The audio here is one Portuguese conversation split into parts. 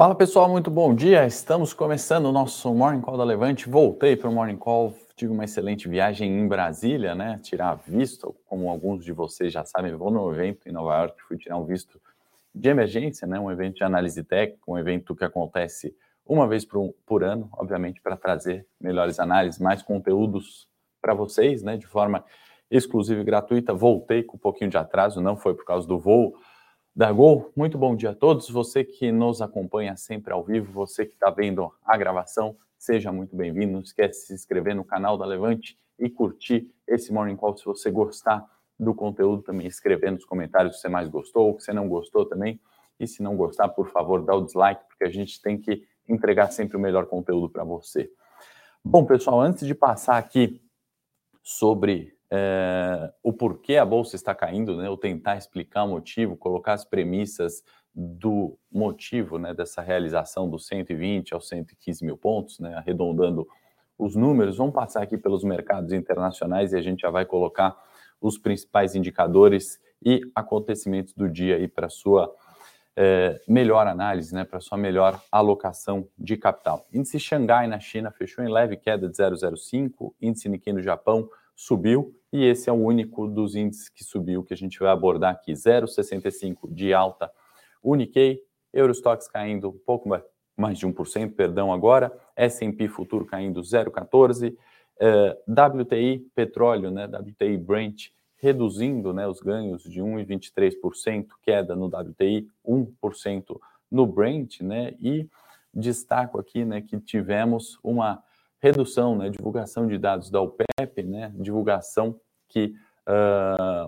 Fala pessoal, muito bom dia. Estamos começando o nosso Morning Call da Levante. Voltei para o Morning Call, tive uma excelente viagem em Brasília, né? Tirar visto, como alguns de vocês já sabem, vou no evento em Nova York, fui tirar um visto de emergência, né? Um evento de análise técnica, um evento que acontece uma vez por, por ano, obviamente, para trazer melhores análises, mais conteúdos para vocês, né? De forma exclusiva e gratuita. Voltei com um pouquinho de atraso, não foi por causa do voo da Gol. Muito bom dia a todos. Você que nos acompanha sempre ao vivo, você que está vendo a gravação, seja muito bem-vindo. Não esquece de se inscrever no canal da Levante e curtir esse Morning Call se você gostar do conteúdo também. Escrever nos comentários se você mais gostou, o que você não gostou também. E se não gostar, por favor, dá o dislike, porque a gente tem que entregar sempre o melhor conteúdo para você. Bom, pessoal, antes de passar aqui sobre é, o porquê a bolsa está caindo, né? Ou tentar explicar o motivo, colocar as premissas do motivo, né? Dessa realização dos 120 aos 115 mil pontos, né? Arredondando os números, vamos passar aqui pelos mercados internacionais e a gente já vai colocar os principais indicadores e acontecimentos do dia aí para sua é, melhor análise, né, para sua melhor alocação de capital. Índice Xangai na China fechou em leve queda de 0,05, índice Nikkei no Japão subiu e esse é o único dos índices que subiu que a gente vai abordar aqui, 0,65 de alta Uniquei, Eurostox caindo um pouco mais de 1%, perdão, agora, S&P futuro caindo 0,14%, eh, WTI petróleo, né, WTI Brent reduzindo né, os ganhos de 1,23%, queda no WTI, 1% no Brent, né, e destaco aqui né, que tivemos uma redução, né, divulgação de dados da OPEP, né, divulgação que uh,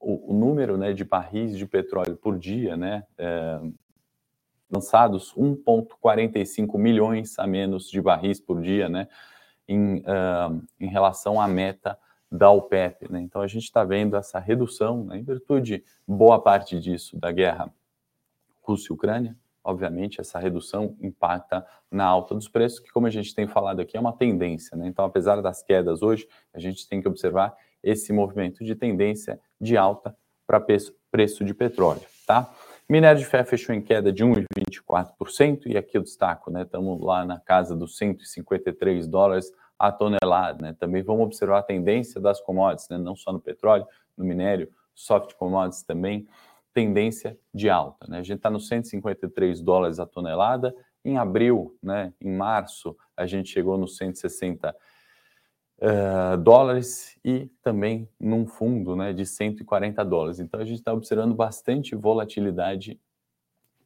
o, o, número né, de barris de petróleo por dia, né, é, lançados 1,45 milhões a menos de barris por dia, né, em, uh, em relação à meta da OPEP. Né? Então a gente está vendo essa redução, né, em virtude boa parte disso da guerra Rússia-Ucrânia, obviamente, essa redução impacta na alta dos preços, que, como a gente tem falado aqui, é uma tendência. Né? Então, apesar das quedas hoje, a gente tem que observar esse movimento de tendência de alta para preço de petróleo. Tá? Minério de ferro fechou em queda de 1,24%, e aqui eu destaco, né? Estamos lá na casa dos 153 dólares a tonelada, né? Também vamos observar a tendência das commodities, né? Não só no petróleo, no minério, soft commodities também tendência de alta. Né? A gente está nos 153 dólares a tonelada. Em abril, né, em março, a gente chegou nos 160 uh, eh, dólares e também num fundo né, de 140 dólares. Então a gente está observando bastante volatilidade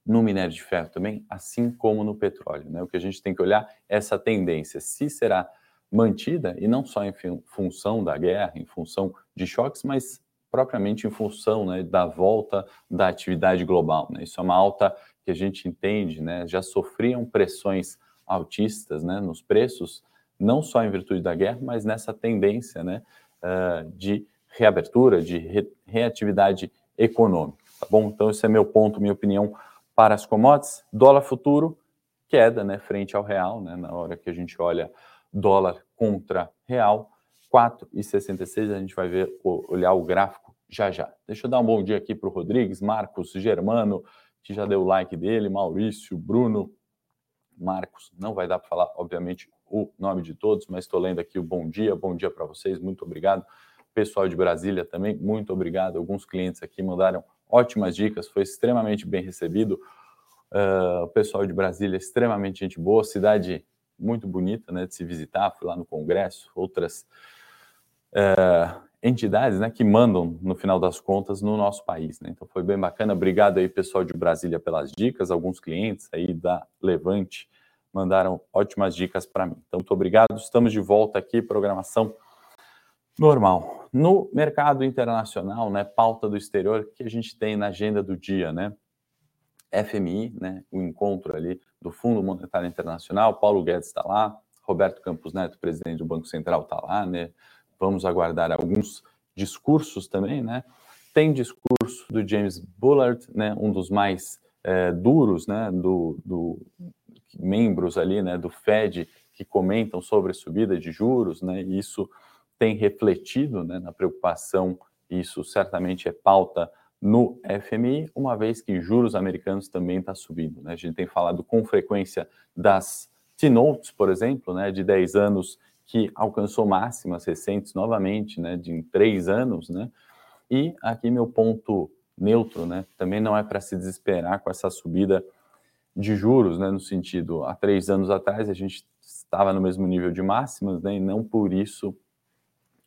no minério de ferro também, assim como no petróleo. Né? O que a gente tem que olhar é essa tendência, se será mantida, e não só em função da guerra, em função de choques, mas propriamente em função né, da volta da atividade global. Né? Isso é uma alta que a gente entende, né, já sofriam pressões altistas né, nos preços, não só em virtude da guerra, mas nessa tendência né, uh, de reabertura, de re reatividade econômica. Tá bom? Então, esse é meu ponto, minha opinião para as commodities. Dólar futuro, queda né, frente ao real, né, na hora que a gente olha dólar contra real 4,66. A gente vai ver, olhar o gráfico já já. Deixa eu dar um bom dia aqui para o Rodrigues, Marcos, Germano, que já deu o like dele, Maurício, Bruno, Marcos. Não vai dar para falar, obviamente, o nome de todos, mas estou lendo aqui o bom dia. Bom dia para vocês, muito obrigado. Pessoal de Brasília também, muito obrigado. Alguns clientes aqui mandaram ótimas dicas, foi extremamente bem recebido. Uh, o pessoal de Brasília, extremamente gente boa, cidade muito bonita né, de se visitar. Fui lá no Congresso, outras é, entidades né, que mandam, no final das contas, no nosso país. Né? Então foi bem bacana. Obrigado aí, pessoal de Brasília, pelas dicas. Alguns clientes aí da Levante mandaram ótimas dicas para mim. Então, muito obrigado. Estamos de volta aqui, programação normal. No mercado internacional, né, pauta do exterior que a gente tem na agenda do dia, né? FMI, né, o encontro ali do Fundo Monetário Internacional, Paulo Guedes está lá, Roberto Campos Neto, presidente do Banco Central, está lá, né? Vamos aguardar alguns discursos também, né? Tem discurso do James Bullard, né, um dos mais é, duros, né, do, do, membros ali, né, do Fed que comentam sobre subida de juros, né? E isso tem refletido, né, na preocupação. Isso certamente é pauta no FMI, uma vez que juros americanos também está subindo. Né? A gente tem falado com frequência das T-Notes, por exemplo, né, de 10 anos, que alcançou máximas recentes novamente, né, de 3 anos, né? E aqui meu ponto neutro, né, também não é para se desesperar com essa subida de juros, né, no sentido, há três anos atrás a gente estava no mesmo nível de máximas, né, e não por isso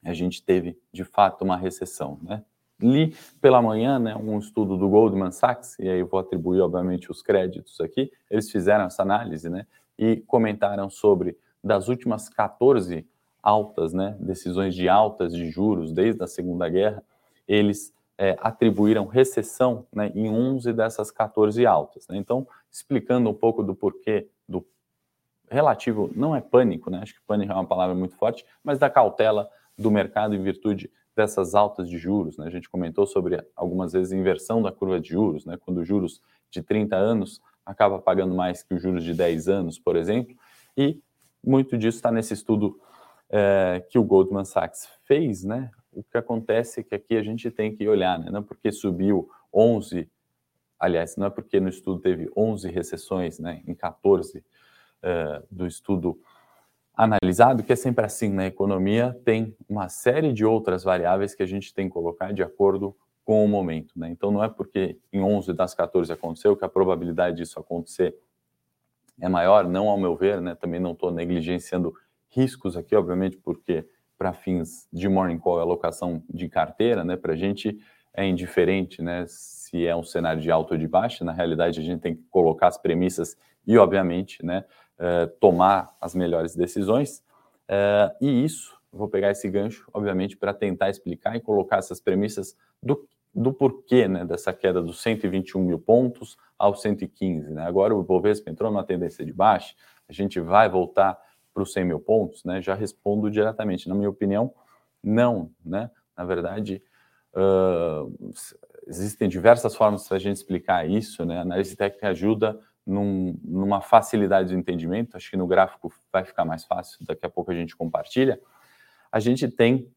a gente teve, de fato, uma recessão, né. Li pela manhã, né, um estudo do Goldman Sachs, e aí vou atribuir, obviamente, os créditos aqui, eles fizeram essa análise, né, e comentaram sobre, das últimas 14 altas, né, decisões de altas de juros desde a Segunda Guerra, eles é, atribuíram recessão né, em 11 dessas 14 altas. Né? Então, explicando um pouco do porquê do relativo, não é pânico, né? acho que pânico é uma palavra muito forte, mas da cautela do mercado em virtude dessas altas de juros. Né? A gente comentou sobre algumas vezes inversão da curva de juros, né? quando os juros de 30 anos acaba pagando mais que os juros de 10 anos, por exemplo, e muito disso está nesse estudo é, que o Goldman Sachs fez, né, o que acontece é que aqui a gente tem que olhar, né? não porque subiu 11, aliás, não é porque no estudo teve 11 recessões, né, em 14 uh, eh, do estudo analisado, que é sempre assim na economia, tem uma série de outras variáveis que a gente tem que colocar de acordo com o momento. Né? Então, não é porque em 11 das 14 aconteceu que a probabilidade disso acontecer é maior, não ao meu ver, né? também não estou negligenciando riscos aqui, obviamente, porque para fins de morning call e alocação de carteira, né, para a gente é indiferente né, se é um cenário de alta ou de baixa, na realidade a gente tem que colocar as premissas e, obviamente, né, uh, tomar as melhores decisões. Uh, e isso, vou pegar esse gancho, obviamente, para tentar explicar e colocar essas premissas do, do porquê né, dessa queda dos 121 mil pontos aos 115. Né? Agora o Ibovespa entrou numa tendência de baixa, a gente vai voltar para os 100 mil pontos, né, já respondo diretamente. Na minha opinião, não. Né? Na verdade, uh, existem diversas formas para a gente explicar isso. Né? A análise técnica ajuda num, numa facilidade de entendimento. Acho que no gráfico vai ficar mais fácil, daqui a pouco a gente compartilha. A gente tem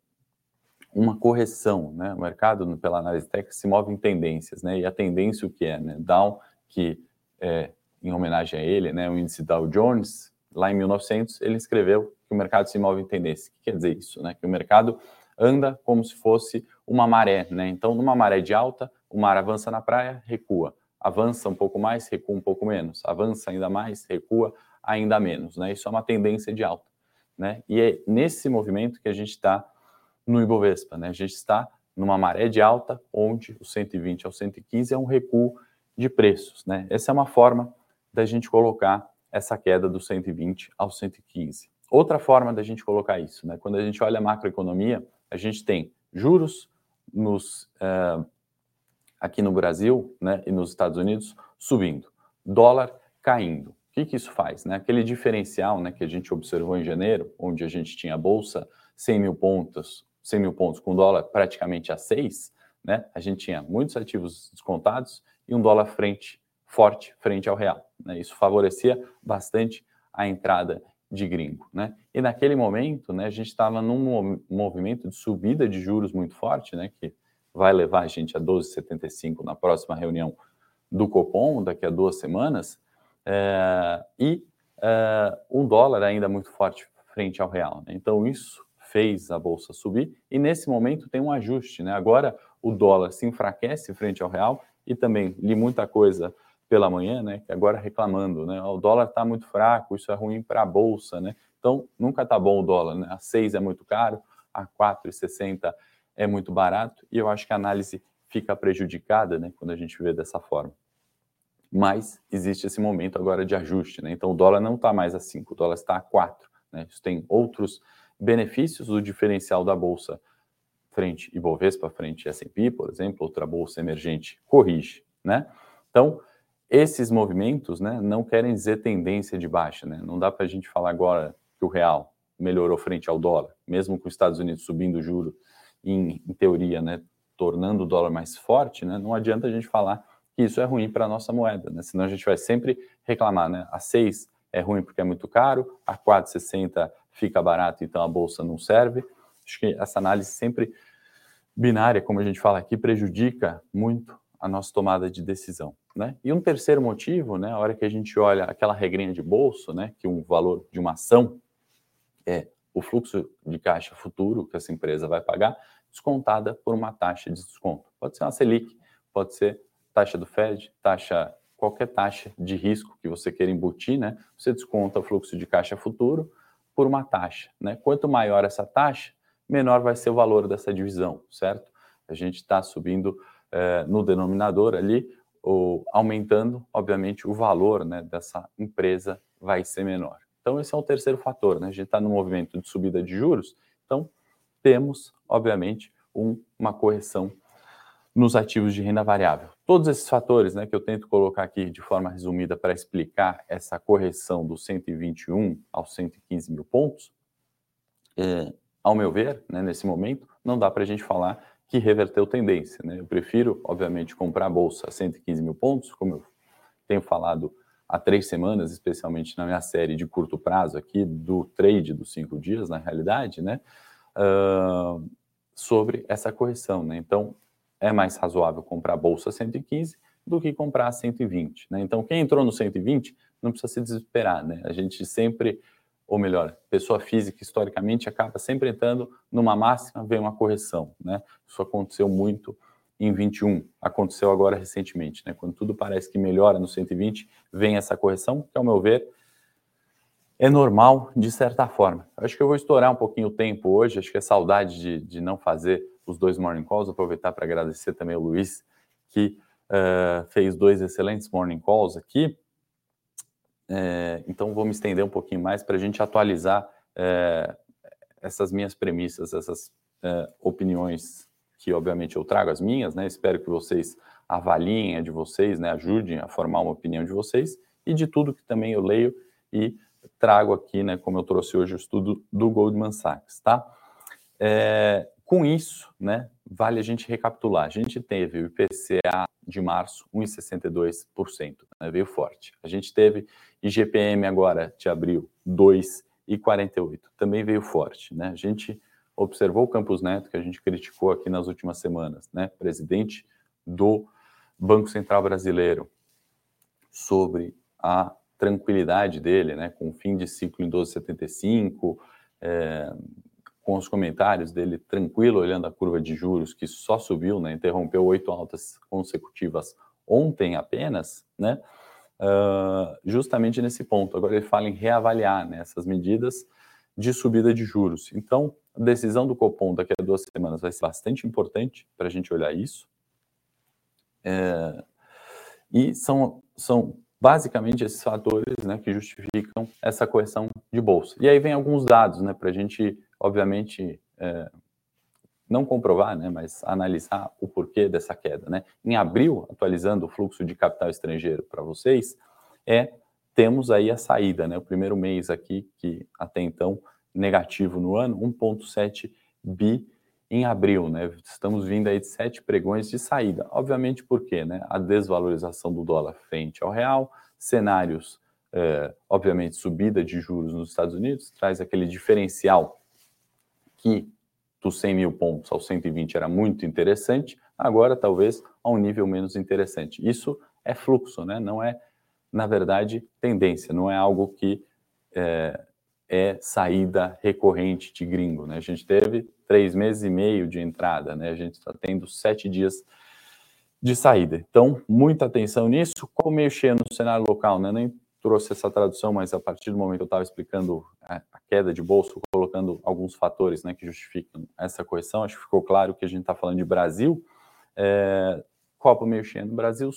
uma correção, né? O mercado, pela análise técnica, se move em tendências, né? E a tendência o que é, né? Down, que é em homenagem a ele, né? O índice Dow Jones, lá em 1900, ele escreveu que o mercado se move em tendência. O que quer dizer isso? Né? Que o mercado anda como se fosse uma maré. Né? Então, numa maré de alta, o mar avança na praia, recua. Avança um pouco mais, recua um pouco menos. Avança ainda mais, recua ainda menos. Né? Isso é uma tendência de alta. Né? E é nesse movimento que a gente está no Ibovespa. Né? A gente está numa maré de alta, onde o 120 ao 115 é um recuo de preços. Né? Essa é uma forma da gente colocar essa queda do 120 ao 115. Outra forma da gente colocar isso, né? quando a gente olha a macroeconomia, a gente tem juros nos, uh, aqui no Brasil né, e nos Estados Unidos subindo, dólar caindo. O que, que isso faz? Né? Aquele diferencial né, que a gente observou em janeiro, onde a gente tinha a bolsa 100 mil pontos, 100 mil pontos com dólar praticamente a 6, né? a gente tinha muitos ativos descontados e um dólar frente forte frente ao real. Né? Isso favorecia bastante a entrada de gringo. Né? E naquele momento, né, a gente estava num movimento de subida de juros muito forte, né, que vai levar a gente a 12,75 na próxima reunião do Copom, daqui a duas semanas, é, e é, um dólar ainda muito forte frente ao real. Né? Então, isso fez a bolsa subir, e nesse momento tem um ajuste. Né? Agora, o dólar se enfraquece frente ao real, e também li muita coisa pela manhã, né, que agora reclamando, né, o dólar está muito fraco, isso é ruim para a bolsa, né? Então nunca está bom o dólar, né? A 6 é muito caro, a 4,60 é muito barato e eu acho que a análise fica prejudicada, né, quando a gente vê dessa forma. Mas existe esse momento agora de ajuste, né? Então o dólar não está mais a 5, o dólar está a 4, né? Isso tem outros benefícios do diferencial da bolsa frente Ibovespa, frente S&P, por exemplo, outra bolsa emergente corrige, né? Então, esses movimentos né, não querem dizer tendência de baixa. Né? Não dá para a gente falar agora que o real melhorou frente ao dólar, mesmo com os Estados Unidos subindo o juro, em, em teoria, né, tornando o dólar mais forte, né, não adianta a gente falar que isso é ruim para a nossa moeda, né? senão a gente vai sempre reclamar. Né? A 6 é ruim porque é muito caro, a 4,60 fica barato, então a bolsa não serve. Acho que essa análise sempre binária, como a gente fala aqui, prejudica muito a nossa tomada de decisão. Né? E um terceiro motivo, né, a hora que a gente olha aquela regrinha de bolso, né, que um valor de uma ação é o fluxo de caixa futuro que essa empresa vai pagar, descontada por uma taxa de desconto. Pode ser uma Selic, pode ser taxa do Fed, taxa qualquer taxa de risco que você queira embutir, né? Você desconta o fluxo de caixa futuro por uma taxa, né? Quanto maior essa taxa, menor vai ser o valor dessa divisão, certo? A gente está subindo eh, no denominador ali, ou aumentando, obviamente, o valor né, dessa empresa vai ser menor. Então, esse é o terceiro fator, né? A gente está no movimento de subida de juros, então temos, obviamente, um, uma correção nos ativos de renda variável. Todos esses fatores né, que eu tento colocar aqui de forma resumida para explicar essa correção do 121 aos 115 mil pontos, é, ao meu ver, né, nesse momento, não dá para a gente falar que reverteu tendência. Né? Eu prefiro, obviamente, comprar a bolsa a 115 mil pontos, como eu tenho falado há três semanas, especialmente na minha série de curto prazo aqui, do trade dos cinco dias, na realidade, né? Uh, sobre essa correção. Né? Então, é mais razoável comprar a bolsa 115 do que comprar a 120. Né? Então, quem entrou no 120 não precisa se desesperar. Né? A gente sempre, ou melhor, pessoa física historicamente acaba sempre entrando numa máxima, vem uma correção. Né? Isso aconteceu muito em 21, aconteceu agora recentemente. Né? Quando tudo parece que melhora no 120, vem essa correção, que, ao meu ver, é normal de certa forma. Acho que eu vou estourar um pouquinho o tempo hoje, acho que é saudade de, de não fazer os dois morning calls, aproveitar para agradecer também o Luiz, que uh, fez dois excelentes morning calls aqui. É, então, vou me estender um pouquinho mais para a gente atualizar é, essas minhas premissas, essas é, opiniões que, obviamente, eu trago as minhas, né? Espero que vocês avaliem a de vocês, né? Ajudem a formar uma opinião de vocês e de tudo que também eu leio e trago aqui, né? Como eu trouxe hoje o estudo do Goldman Sachs, tá? É, com isso, né, vale a gente recapitular. A gente teve o IPCA de março 1,62%, né, veio forte. A gente teve IGPM agora de abril 2,48%, também veio forte. Né? A gente observou o Campos Neto, que a gente criticou aqui nas últimas semanas, né, presidente do Banco Central Brasileiro, sobre a tranquilidade dele, né, com o fim de ciclo em 12,75%, é, com os comentários dele tranquilo, olhando a curva de juros que só subiu, né, interrompeu oito altas consecutivas ontem apenas, né, uh, justamente nesse ponto. Agora ele fala em reavaliar né, essas medidas de subida de juros. Então, a decisão do Copom daqui a duas semanas vai ser bastante importante para a gente olhar isso. É, e são, são basicamente esses fatores né, que justificam essa correção de bolsa. E aí vem alguns dados né, para a gente obviamente, é, não comprovar, né, mas analisar o porquê dessa queda. Né? Em abril, atualizando o fluxo de capital estrangeiro para vocês, é temos aí a saída, né? O primeiro mês aqui, que até então negativo no ano, 1,7 bi em abril, né? Estamos vindo aí de sete pregões de saída. Obviamente, por quê? Né? A desvalorização do dólar frente ao real, cenários, é, obviamente, subida de juros nos Estados Unidos, traz aquele diferencial que dos 100 mil pontos aos 120 era muito interessante, agora talvez a um nível menos interessante. Isso é fluxo, né? não é, na verdade, tendência, não é algo que é, é saída recorrente de gringo. Né? A gente teve três meses e meio de entrada, né? a gente está tendo sete dias de saída. Então, muita atenção nisso. Como mexer no cenário local, né? nem trouxe essa tradução, mas a partir do momento eu estava explicando a, queda de bolso, colocando alguns fatores né, que justificam essa correção, acho que ficou claro que a gente está falando de Brasil. É, meio cheio no Brasil,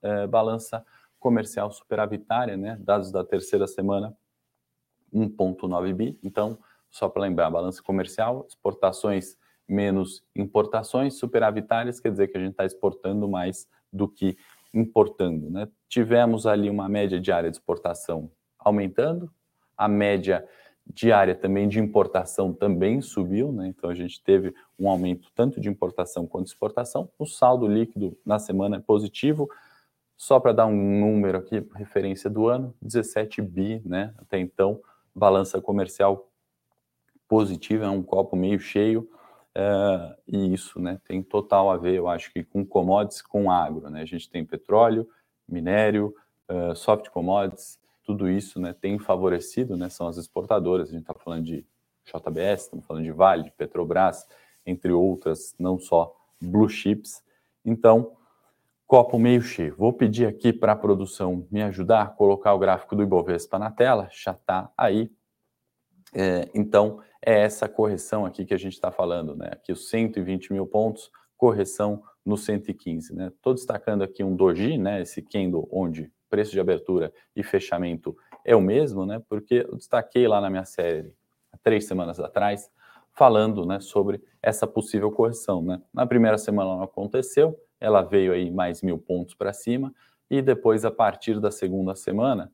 é, balança comercial superavitária, né, dados da terceira semana, 1,9 bi. Então, só para lembrar, balança comercial, exportações menos importações superavitárias, quer dizer que a gente está exportando mais do que importando. Né? Tivemos ali uma média diária de exportação aumentando, a média diária também de importação também subiu, né? então a gente teve um aumento tanto de importação quanto de exportação. O saldo líquido na semana é positivo, só para dar um número aqui, referência do ano, 17 bi, né? Até então, balança comercial positiva, é um copo meio cheio. Uh, e isso né, tem total a ver, eu acho que com commodities, com agro. Né? A gente tem petróleo, minério, uh, soft commodities, tudo isso né, tem favorecido, né, são as exportadoras. A gente está falando de JBS, estamos falando de Vale, de Petrobras, entre outras, não só blue chips. Então, copo meio cheio. Vou pedir aqui para a produção me ajudar a colocar o gráfico do Ibovespa na tela, já está aí. É, então, é essa correção aqui que a gente está falando, né? Aqui os 120 mil pontos, correção no 115, né? Estou destacando aqui um doji, né? Esse candle onde preço de abertura e fechamento é o mesmo, né? Porque eu destaquei lá na minha série três semanas atrás, falando, né, sobre essa possível correção, né? Na primeira semana não aconteceu, ela veio aí mais mil pontos para cima e depois a partir da segunda semana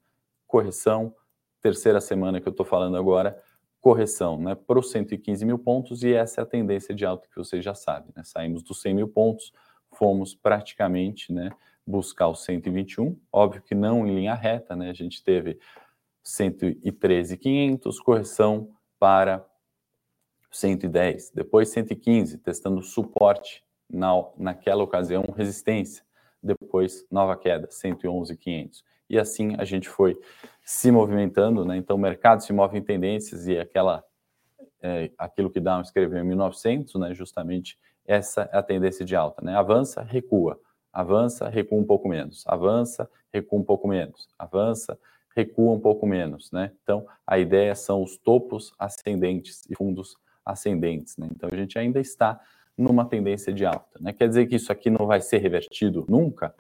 correção, terceira semana que eu estou falando agora correção né, para os 115 mil pontos, e essa é a tendência de alta que vocês já sabem. Né? Saímos dos 100 mil pontos, fomos praticamente né, buscar os 121, óbvio que não em linha reta, né? a gente teve 113,500, correção para 110, depois 115, testando suporte na, naquela ocasião, resistência, depois nova queda, 111,500 e assim a gente foi se movimentando, né? Então o mercado se move em tendências e aquela é, aquilo que Down escreveu em 1900, né? Justamente essa é a tendência de alta, né? Avança, recua, avança, recua um pouco menos, avança, recua um pouco menos, avança, recua um pouco menos, né? Então a ideia são os topos ascendentes e fundos ascendentes, né? Então a gente ainda está numa tendência de alta, né? Quer dizer que isso aqui não vai ser revertido nunca?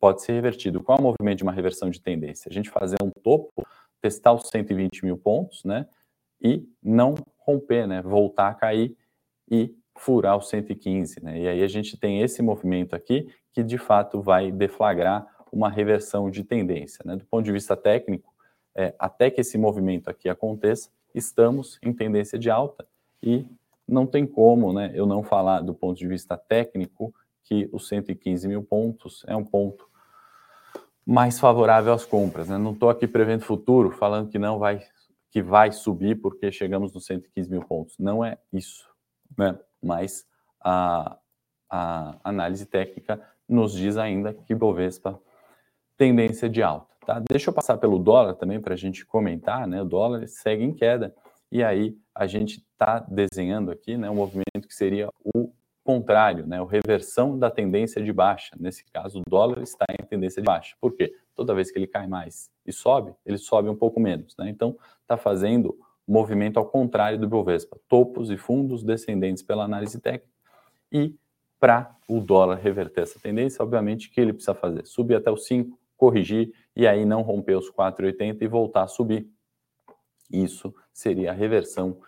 Pode ser revertido. Qual é o movimento de uma reversão de tendência? A gente fazer um topo, testar os 120 mil pontos, né? E não romper, né? Voltar a cair e furar os 115, né? E aí a gente tem esse movimento aqui que de fato vai deflagrar uma reversão de tendência, né? Do ponto de vista técnico, é, até que esse movimento aqui aconteça, estamos em tendência de alta e não tem como, né? Eu não falar do ponto de vista técnico que os 115 mil pontos é um ponto mais favorável às compras. Né? Não estou aqui prevendo futuro, falando que não vai que vai subir porque chegamos nos 115 mil pontos. Não é isso, né? Mas a, a análise técnica nos diz ainda que Bovespa tendência de alta. Tá? Deixa eu passar pelo dólar também para a gente comentar, né? O dólar segue em queda e aí a gente está desenhando aqui, né, um movimento que seria o contrário, né, a reversão da tendência de baixa. Nesse caso, o dólar está em tendência de baixa. Por quê? Toda vez que ele cai mais e sobe, ele sobe um pouco menos. Né? Então, está fazendo movimento ao contrário do Bovespa. Topos e fundos descendentes pela análise técnica. E para o dólar reverter essa tendência, obviamente, o que ele precisa fazer? Subir até os 5, corrigir e aí não romper os 4,80 e voltar a subir. Isso seria a reversão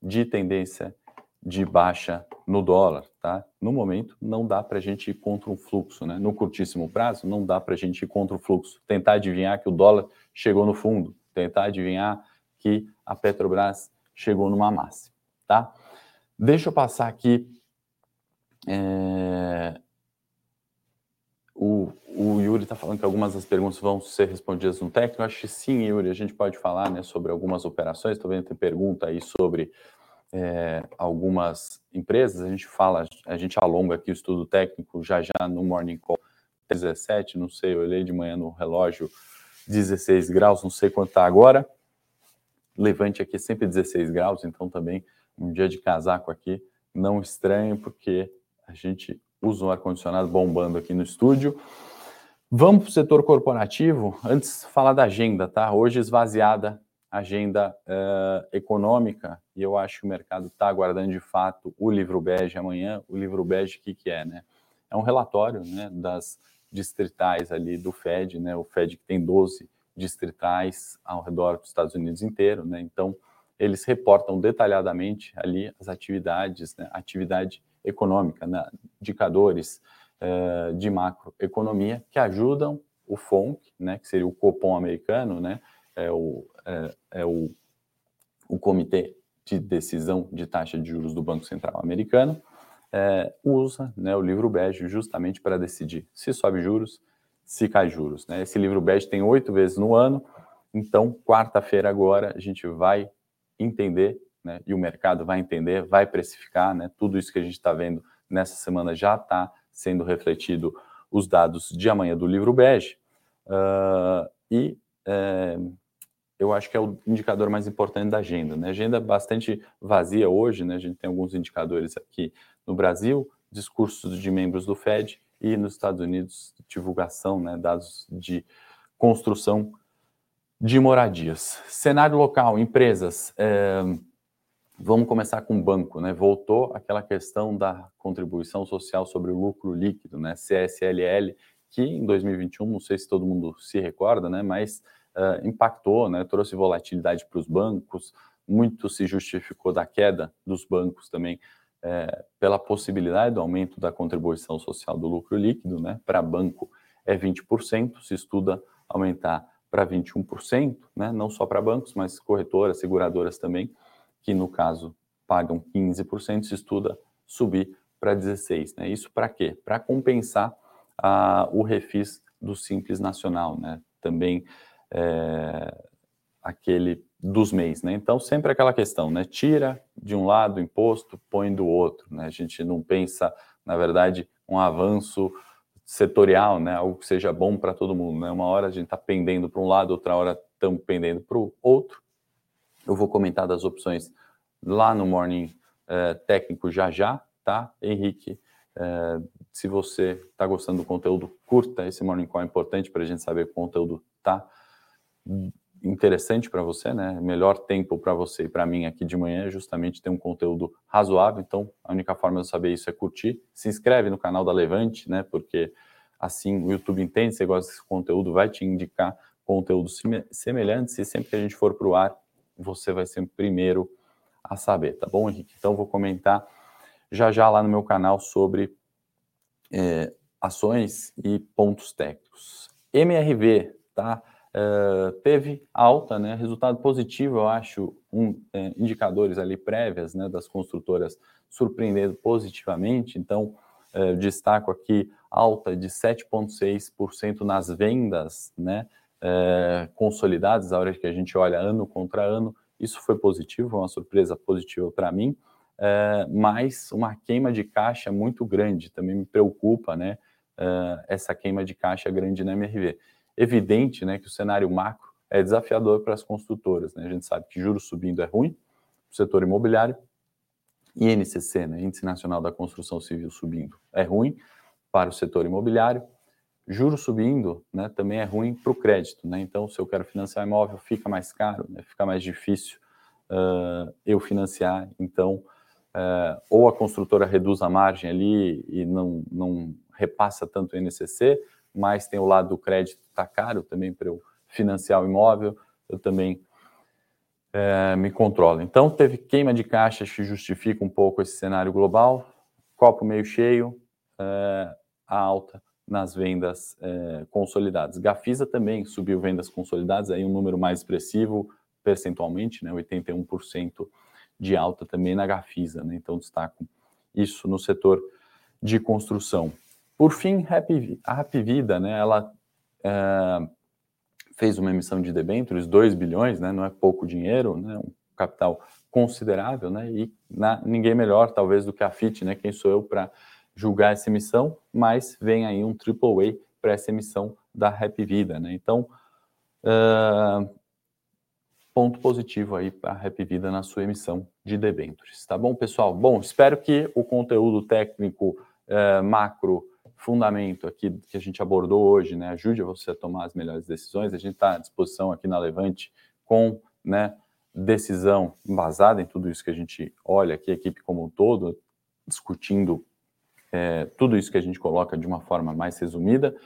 de tendência de baixa no dólar, tá? No momento, não dá para a gente ir contra um fluxo, né? No curtíssimo prazo, não dá para a gente ir contra o fluxo. Tentar adivinhar que o dólar chegou no fundo, tentar adivinhar que a Petrobras chegou numa máxima, tá? Deixa eu passar aqui. É... O, o, Yuri está falando que algumas das perguntas vão ser respondidas no técnico. Eu acho que sim, Yuri, a gente pode falar né, sobre algumas operações. Estou vendo que tem pergunta aí sobre é, algumas empresas, a gente fala, a gente alonga aqui o estudo técnico já já no Morning Call 17, não sei, eu olhei de manhã no relógio 16 graus, não sei quanto está agora. Levante aqui sempre 16 graus, então também um dia de casaco aqui, não estranho, porque a gente usa um ar-condicionado bombando aqui no estúdio. Vamos para o setor corporativo. Antes, falar da agenda, tá? Hoje esvaziada agenda uh, econômica, e eu acho que o mercado está aguardando de fato o livro bege amanhã. O livro bege, o que, que é? Né? É um relatório né, das distritais ali do Fed, né? o Fed que tem 12 distritais ao redor dos Estados Unidos inteiro, né? então eles reportam detalhadamente ali as atividades, né? atividade econômica, né? indicadores uh, de macroeconomia que ajudam o FONC, né? que seria o Copom americano, né? É o, é, é o, o Comitê de Decisão de Taxa de Juros do Banco Central Americano, é, usa né, o livro bege justamente para decidir se sobe juros, se cai juros. Né? Esse livro bege tem oito vezes no ano, então, quarta-feira agora, a gente vai entender né? E o mercado vai entender, vai precificar, né? Tudo isso que a gente está vendo nessa semana já está sendo refletido os dados de amanhã do livro bege. Uh, e é, eu acho que é o indicador mais importante da agenda. Né? Agenda bastante vazia hoje, né? a gente tem alguns indicadores aqui no Brasil, discursos de membros do Fed e nos Estados Unidos, divulgação, né? dados de construção de moradias. Cenário local, empresas. É, vamos começar com o banco, né? Voltou aquela questão da contribuição social sobre o lucro líquido, né? CSLL, que em 2021, não sei se todo mundo se recorda, né? Mas uh, impactou, né? Trouxe volatilidade para os bancos. Muito se justificou da queda dos bancos também é, pela possibilidade do aumento da contribuição social do lucro líquido, né? Para banco é 20%, se estuda aumentar para 21%, né? não só para bancos, mas corretoras, seguradoras também, que no caso pagam 15%, se estuda subir para 16%. Né? Isso para quê? Para compensar ah, o refis do Simples Nacional, né? também é, aquele dos mês. Né? Então, sempre aquela questão, né? tira de um lado o imposto, põe do outro. Né? A gente não pensa, na verdade, um avanço setorial, né? Algo que seja bom para todo mundo, né? Uma hora a gente está pendendo para um lado, outra hora estamos pendendo para o outro. Eu vou comentar das opções lá no Morning é, Técnico já já, tá? Henrique, é, se você está gostando do conteúdo, curta esse Morning Call, é importante para a gente saber que o conteúdo tá interessante para você, né? Melhor tempo para você e para mim aqui de manhã é justamente ter um conteúdo razoável. Então, a única forma de saber isso é curtir. Se inscreve no canal da Levante, né? Porque assim o YouTube entende, você gosta desse conteúdo, vai te indicar conteúdos semelhantes e sempre que a gente for para o ar, você vai ser o primeiro a saber, tá bom, Henrique? Então, vou comentar já já lá no meu canal sobre é, ações e pontos técnicos. MRV, tá? Uh, teve alta, né, resultado positivo, eu acho, um, é, indicadores ali prévias né, das construtoras surpreendendo positivamente, então uh, destaco aqui alta de 7,6% nas vendas né, consolidadas, a hora que a gente olha ano contra ano, isso foi positivo, uma surpresa positiva para mim, mas uma queima de caixa muito grande, também me preocupa né, essa queima de caixa grande na MRV evidente né, que o cenário macro é desafiador para as construtoras. Né? A gente sabe que juros subindo é ruim para o setor imobiliário, INCC, né, Índice Nacional da Construção Civil, subindo é ruim para o setor imobiliário. Juros subindo né, também é ruim para o crédito. Né? Então, se eu quero financiar imóvel, fica mais caro, né, fica mais difícil uh, eu financiar. Então, uh, ou a construtora reduz a margem ali e não, não repassa tanto o INCC, mas tem o lado do crédito, está caro também para eu financiar o imóvel, eu também é, me controlo. Então, teve queima de caixas que justifica um pouco esse cenário global, copo meio cheio, é, a alta nas vendas é, consolidadas. Gafisa também subiu vendas consolidadas, aí um número mais expressivo percentualmente, né, 81% de alta também na Gafisa, né, então destaco isso no setor de construção. Por fim, a Happy Vida, né, ela é, fez uma emissão de debêntures, 2 bilhões, né, não é pouco dinheiro, né, um capital considerável, né, e na, ninguém melhor, talvez, do que a FIT, né, quem sou eu para julgar essa emissão, mas vem aí um triple A para essa emissão da Happy Vida, né, então, uh, ponto positivo aí para a Happy Vida na sua emissão de debêntures, tá bom, pessoal? Bom, espero que o conteúdo técnico uh, macro fundamento aqui que a gente abordou hoje, né, ajude você a tomar as melhores decisões. A gente está à disposição aqui na Levante com, né, decisão embasada em tudo isso que a gente olha aqui, a equipe como um todo, discutindo é, tudo isso que a gente coloca de uma forma mais resumida.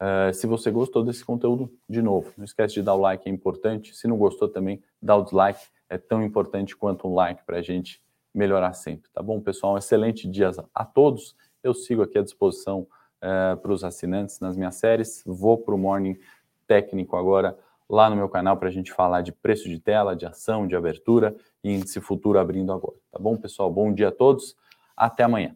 Uh, se você gostou desse conteúdo, de novo, não esquece de dar o like, é importante. Se não gostou também, dá o dislike, é tão importante quanto um like para a gente melhorar sempre, tá bom, pessoal? Um excelente dia a todos. Eu sigo aqui à disposição uh, para os assinantes nas minhas séries. Vou para o Morning Técnico agora lá no meu canal para a gente falar de preço de tela, de ação, de abertura e índice futuro abrindo agora. Tá bom, pessoal? Bom dia a todos. Até amanhã.